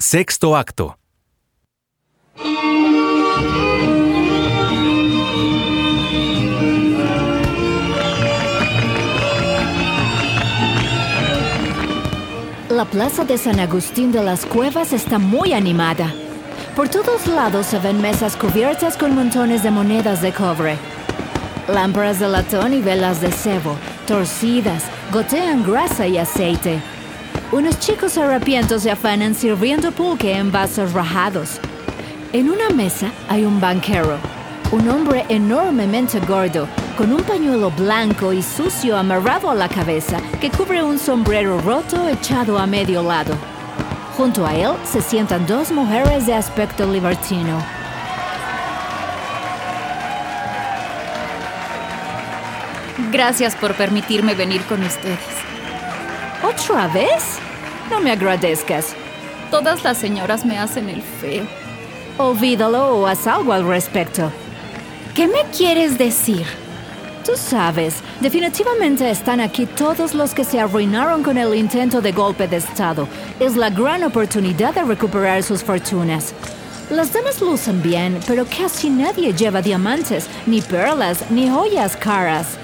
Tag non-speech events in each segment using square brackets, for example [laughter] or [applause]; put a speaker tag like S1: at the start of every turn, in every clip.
S1: Sexto acto.
S2: La plaza de San Agustín de las Cuevas está muy animada. Por todos lados se ven mesas cubiertas con montones de monedas de cobre. Lámparas de latón y velas de cebo, torcidas, gotean grasa y aceite. Unos chicos harapientos se afanan sirviendo pulque en vasos rajados. En una mesa hay un banquero, un hombre enormemente gordo, con un pañuelo blanco y sucio amarrado a la cabeza que cubre un sombrero roto echado a medio lado. Junto a él se sientan dos mujeres de aspecto libertino.
S3: Gracias por permitirme venir con ustedes.
S2: ¿Otra vez? No me agradezcas.
S3: Todas las señoras me hacen el feo.
S2: Olvídalo o haz algo al respecto.
S3: ¿Qué me quieres decir?
S2: Tú sabes, definitivamente están aquí todos los que se arruinaron con el intento de golpe de Estado. Es la gran oportunidad de recuperar sus fortunas. Las damas lucen bien, pero casi nadie lleva diamantes, ni perlas, ni joyas caras.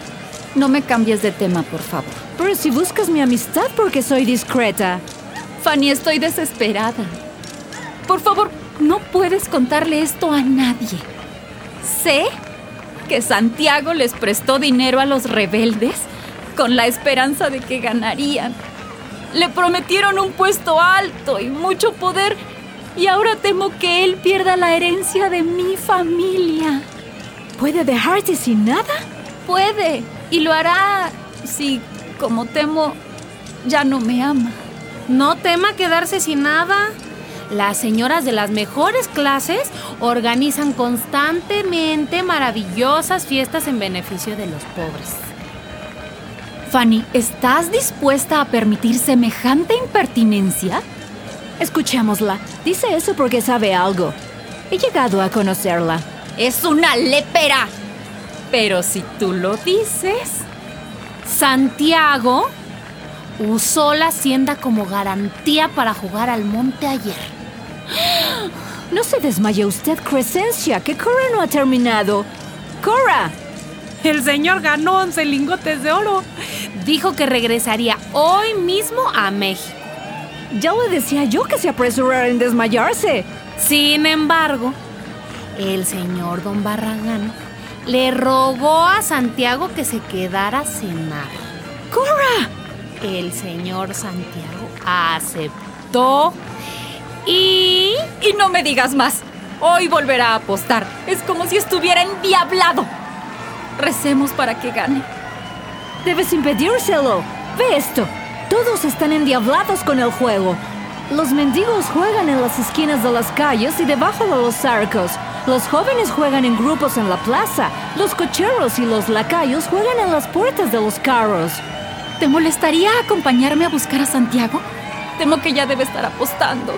S3: No me cambies de tema, por favor.
S2: Pero si buscas mi amistad porque soy discreta.
S3: Fanny, estoy desesperada. Por favor, no puedes contarle esto a nadie. Sé que Santiago les prestó dinero a los rebeldes con la esperanza de que ganarían. Le prometieron un puesto alto y mucho poder y ahora temo que él pierda la herencia de mi familia.
S2: ¿Puede dejarte sin nada?
S3: Puede, y lo hará si, como temo, ya no me ama.
S4: No tema quedarse sin nada. Las señoras de las mejores clases organizan constantemente maravillosas fiestas en beneficio de los pobres.
S3: Fanny, ¿estás dispuesta a permitir semejante impertinencia?
S2: Escuchémosla. Dice eso porque sabe algo. He llegado a conocerla.
S3: Es una lépera. Pero si tú lo dices...
S4: Santiago usó la hacienda como garantía para jugar al monte ayer. [gasps]
S2: No se desmaye usted, Crescencia, que Cora no ha terminado. ¡Cora!
S4: El señor ganó 11 lingotes de oro. Dijo que regresaría hoy mismo a México.
S2: Ya le decía yo que se apresurara en desmayarse.
S4: Sin embargo, el señor don Barragán le rogó a Santiago que se quedara a cenar.
S2: ¡Cora!
S4: El señor Santiago aceptó y...
S3: Y no me digas más. Hoy volverá a apostar. Es como si estuviera endiablado. Recemos para que gane.
S2: Debes impedírselo. Ve esto. Todos están endiablados con el juego. Los mendigos juegan en las esquinas de las calles y debajo de los arcos. Los jóvenes juegan en grupos en la plaza. Los cocheros y los lacayos juegan en las puertas de los carros.
S3: ¿Te molestaría acompañarme a buscar a Santiago? Temo que ya debe estar apostando.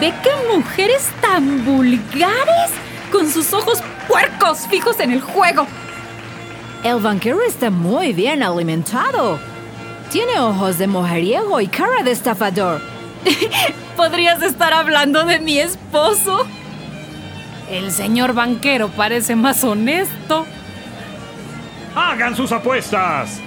S3: ¿Ve qué mujeres tan vulgares? Con sus ojos puercos fijos en el juego.
S2: El banquero está muy bien alimentado. Tiene ojos de mujeriego y cara de estafador. [laughs]
S3: ¿Podrías estar hablando de mi esposo?
S4: El señor banquero parece más honesto.
S5: ¡Hagan sus apuestas!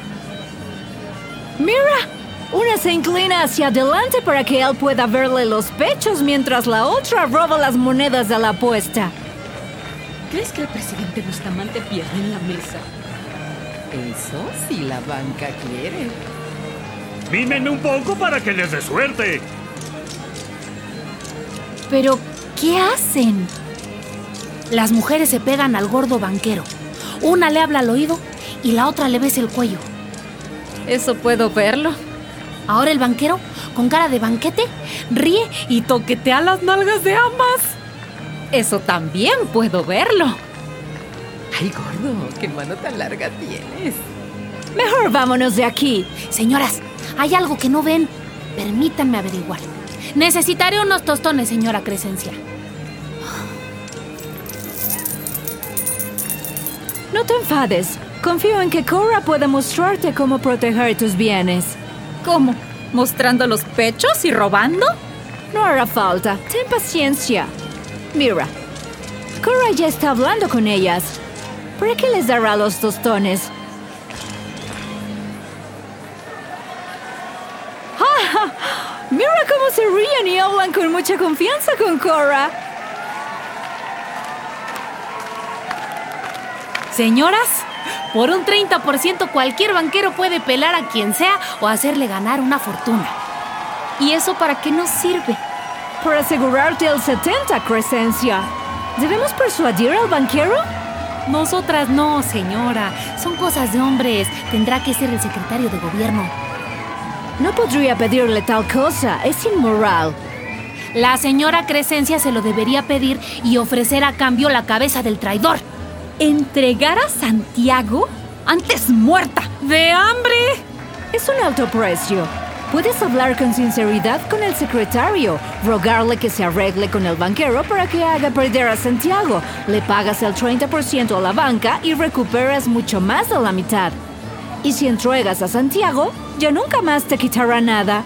S2: Mira, una se inclina hacia adelante para que él pueda verle los pechos mientras la otra roba las monedas de la apuesta.
S6: ¿Crees que el presidente Bustamante pierde en la mesa? Eso sí la banca quiere.
S5: Mímenme un poco para que les dé suerte.
S3: ¿Pero qué hacen?
S4: Las mujeres se pegan al gordo banquero. Una le habla al oído y la otra le besa el cuello.
S3: ¿Eso puedo verlo?
S4: Ahora el banquero, con cara de banquete, ríe y toquetea las nalgas de ambas.
S3: Eso también puedo verlo.
S6: Ay, gordo, qué mano tan larga tienes.
S2: Mejor vámonos de aquí.
S4: Señoras, hay algo que no ven. Permítanme averiguar. Necesitaré unos tostones, señora Crescencia.
S2: No te enfades. Confío en que Cora pueda mostrarte cómo proteger tus bienes.
S3: ¿Cómo? ¿Mostrando los pechos y robando?
S2: No hará falta. Ten paciencia. Mira, Cora ya está hablando con ellas. ¿Para qué les dará los tostones? [laughs] Mira cómo se ríen y hablan con mucha confianza con Cora.
S4: Señoras, por un 30% cualquier banquero puede pelar a quien sea o hacerle ganar una fortuna.
S3: ¿Y eso para qué nos sirve?
S2: Para asegurarte el 70, Crescencia. ¿Debemos persuadir al banquero?
S4: Nosotras no, señora. Son cosas de hombres. Tendrá que ser el secretario de gobierno.
S2: No podría pedirle tal cosa. Es inmoral.
S4: La señora Crescencia se lo debería pedir y ofrecer a cambio la cabeza del traidor.
S3: ¿Entregar a Santiago? Antes muerta.
S4: ¡De hambre!
S2: Es un alto precio. Puedes hablar con sinceridad con el secretario, rogarle que se arregle con el banquero para que haga perder a Santiago. Le pagas el 30% a la banca y recuperas mucho más de la mitad. Y si entregas a Santiago, ya nunca más te quitará nada.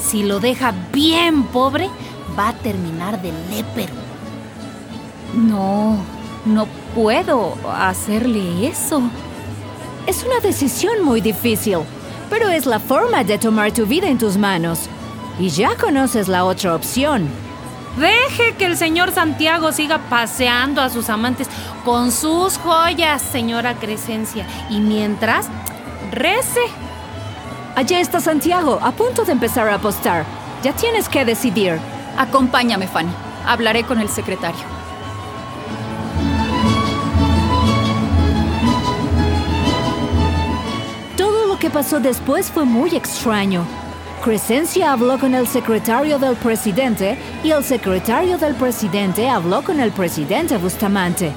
S4: Si lo deja bien pobre, va a terminar de lépero.
S3: No, no puedo hacerle eso.
S2: Es una decisión muy difícil, pero es la forma de tomar tu vida en tus manos. Y ya conoces la otra opción.
S4: Deje que el señor Santiago siga paseando a sus amantes con sus joyas, señora Crescencia. Y mientras, rece.
S2: Allá está Santiago, a punto de empezar a apostar. Ya tienes que decidir.
S3: Acompáñame, Fanny. Hablaré con el secretario.
S2: Todo lo que pasó después fue muy extraño. Crescencia habló con el secretario del presidente y el secretario del presidente habló con el presidente Bustamante.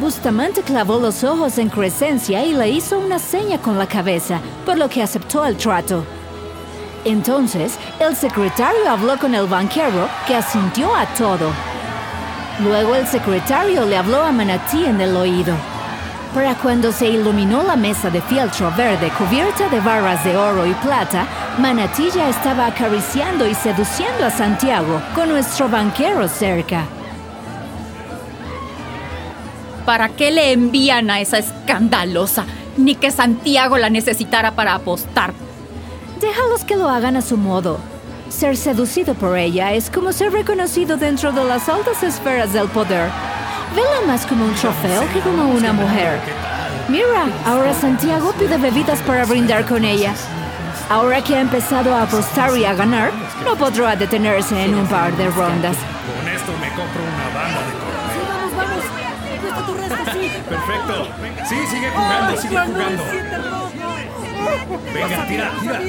S2: Bustamante clavó los ojos en Crescencia y le hizo una seña con la cabeza, por lo que aceptó el trato. Entonces, el secretario habló con el banquero, que asintió a todo. Luego el secretario le habló a Manatí en el oído. Para cuando se iluminó la mesa de fieltro verde cubierta de barras de oro y plata, Manatí ya estaba acariciando y seduciendo a Santiago con nuestro banquero cerca.
S3: ¿Para qué le envían a esa escandalosa? Ni que Santiago la necesitara para apostar.
S2: Déjalos que lo hagan a su modo. Ser seducido por ella es como ser reconocido dentro de las altas esferas del poder. Vela más como un trofeo que como una mujer. Mira, ahora Santiago pide bebidas para brindar con ella. Ahora que ha empezado a apostar y a ganar, no podrá detenerse en un par de rondas.
S5: Con esto me compro una banda de Perfecto. Sí, sigue jugando, sigue jugando. Venga, tira, tira.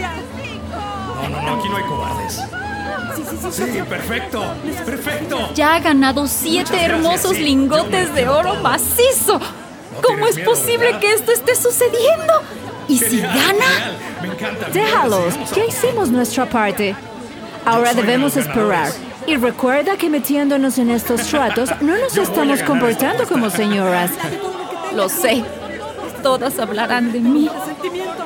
S5: No, no, no, aquí no hay cobardes. Sí, perfecto, perfecto.
S3: Ya ha ganado siete
S5: gracias,
S3: hermosos
S5: sí,
S3: lingotes de oro macizo. ¿Cómo es
S5: miedo,
S3: posible
S5: ¿verdad?
S3: que esto esté sucediendo? ¿Y si gana?
S5: genial. Me encanta.
S2: Déjalos, ya hicimos nuestra parte. Ahora debemos esperar. Y recuerda que metiéndonos en estos tratos no nos estamos comportando como señoras.
S3: Lo sé. Todas hablarán de mí.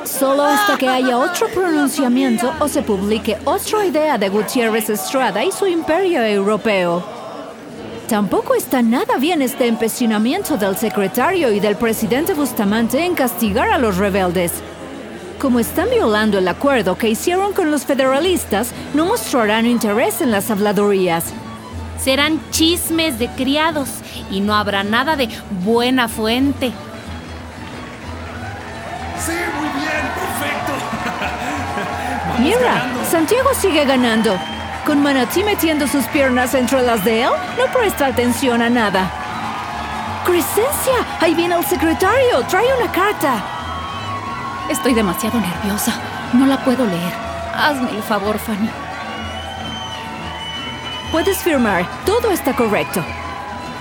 S2: Solo hasta que haya otro pronunciamiento o se publique otra idea de Gutiérrez Estrada y su imperio europeo. Tampoco está nada bien este empecinamiento del secretario y del presidente Bustamante en castigar a los rebeldes. Como están violando el acuerdo que hicieron con los federalistas, no mostrarán interés en las habladurías.
S4: Serán chismes de criados y no habrá nada de buena fuente.
S5: Sí, muy bien, perfecto. [laughs]
S2: Mira,
S5: ganando.
S2: Santiago sigue ganando. Con Manatí metiendo sus piernas entre las de él, no presta atención a nada. Crescencia, ahí viene el secretario, trae una carta.
S3: Estoy demasiado nerviosa. No la puedo leer. Hazme el favor, Fanny.
S2: Puedes firmar, todo está correcto.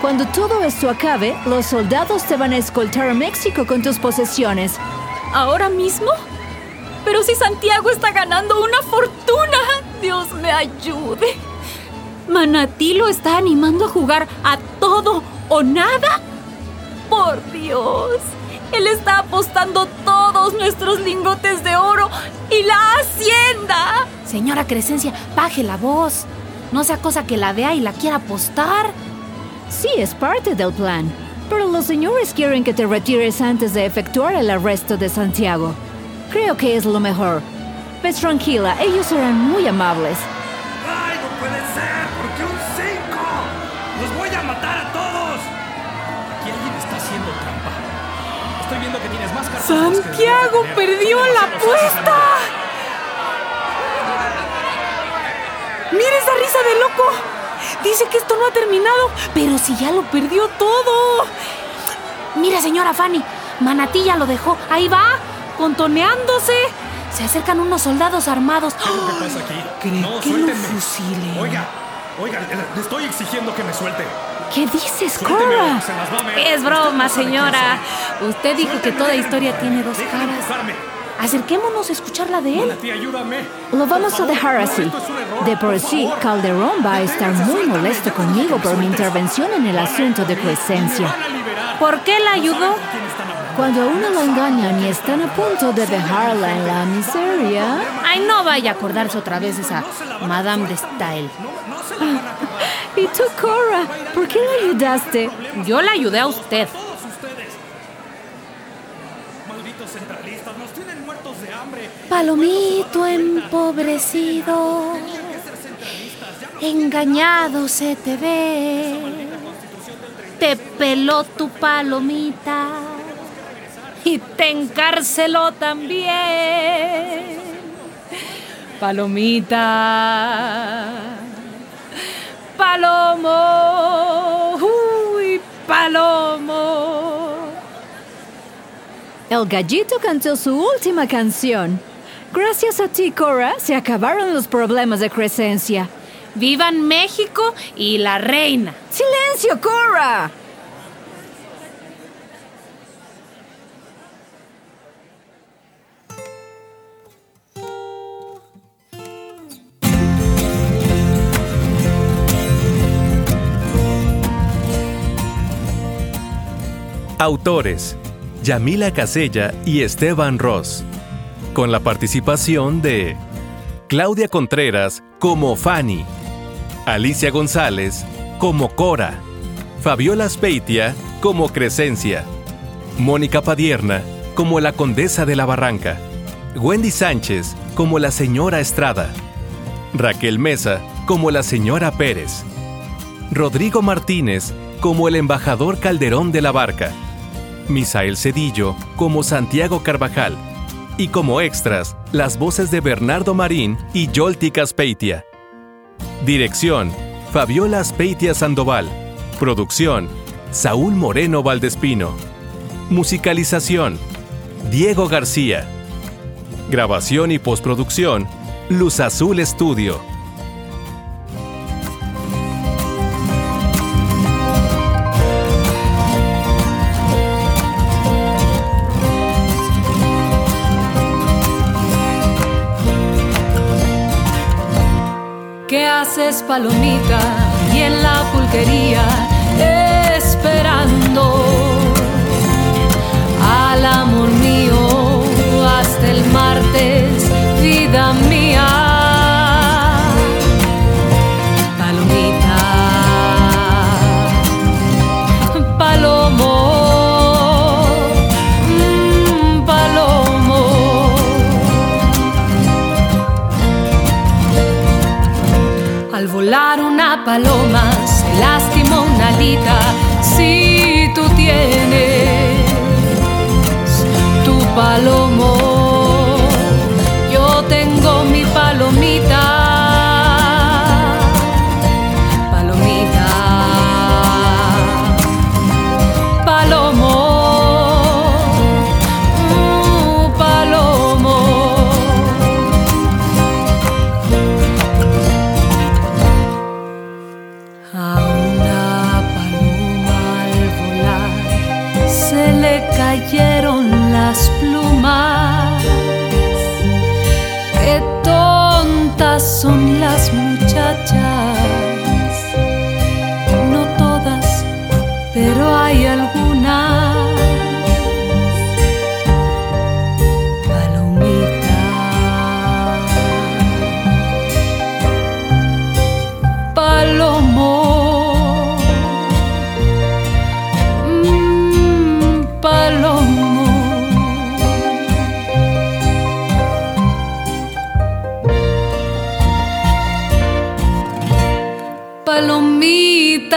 S2: Cuando todo esto acabe, los soldados te van a escoltar a México con tus posesiones.
S3: ¿Ahora mismo? Pero si Santiago está ganando una fortuna. Dios me ayude. Manatí lo está animando a jugar a todo o nada. Por Dios. Él está apostando todos nuestros lingotes de oro y la hacienda.
S7: Señora Crescencia, baje la voz. No sea cosa que la vea y la quiera apostar.
S2: Sí, es parte del plan. Pero los señores quieren que te retires antes de efectuar el arresto de Santiago. Creo que es lo mejor. Ves tranquila, ellos serán muy amables.
S7: Santiago perdió la apuesta. ¡Mira esa risa de loco! Dice que esto no ha terminado, pero si ya lo perdió todo. Mira, señora Fanny, Manatí ya lo dejó. Ahí va, contoneándose. Se acercan unos soldados armados.
S5: ¿Qué pasa aquí? [gasps] No,
S7: que lo
S5: suéltenme.
S7: fusilen.
S5: Oiga, oiga, le estoy exigiendo que me suelte.
S2: ¿Qué dices, Cora?
S7: Es broma, señora. Usted dijo que toda historia
S5: en
S7: tiene dos caras. Acerquémonos a escuchar la de él.
S2: Lo vamos a dejar así. De por sí. Calderón va a estar muy molesto conmigo por mi intervención en el asunto de Crescencia.
S7: ¿Por qué la ayudó?
S2: Cuando a uno la engañan y están a punto de dejarla en la miseria,
S7: Ay, no vaya a acordarse otra vez de esa Madame de Style.
S2: ¿Y tú, Cora? ¿Por qué la ayudaste?
S7: Yo la ayudé a usted.
S5: Todos ustedes. Malditos centralistas, nos tienen muertos de hambre.
S7: Palomito empobrecido, engañado se te ve. Te peló tu palomita y te encarceló también. Palomita, palomo, uy, palomo.
S2: El gallito cantó su última canción. Gracias a ti, Cora, se acabaron los problemas de Crescencia.
S7: Vivan México y la reina.
S2: ¡Silencio, Cora!
S1: Autores: Yamila Casella y Esteban Ross. Con la participación de Claudia Contreras como Fanny, Alicia González como Cora, Fabiola Speitia como Crescencia, Mónica Padierna como la Condesa de la Barranca, Wendy Sánchez como la Señora Estrada, Raquel Mesa como la Señora Pérez, Rodrigo Martínez como el embajador Calderón de la Barca, Misael Cedillo como Santiago Carvajal y como extras las voces de Bernardo Marín y Yolti Caspeitia. Dirección: Fabiola Speitia Sandoval. Producción: Saúl Moreno Valdespino. Musicalización: Diego García. Grabación y postproducción: Luz Azul Estudio.
S7: Palomita? Y en la pulquería,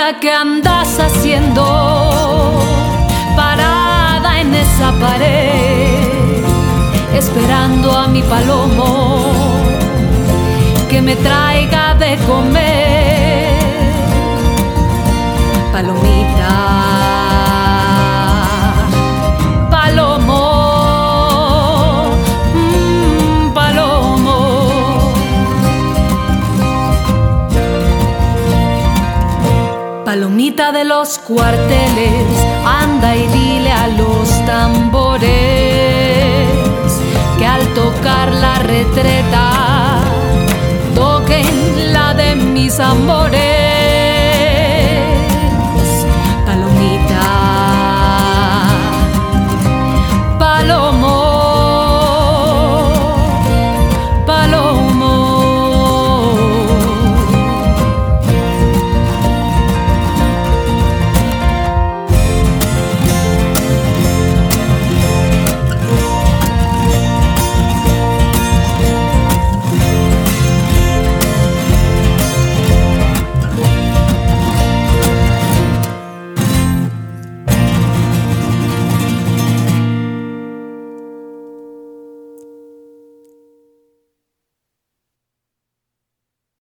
S7: Palomita, ¿qué andas haciendo? Parada en esa pared, esperando a mi palomo que me traiga de comer. Palomita, De los cuarteles, anda y dile a los tambores que al tocar la retreta toquen la de mis amores.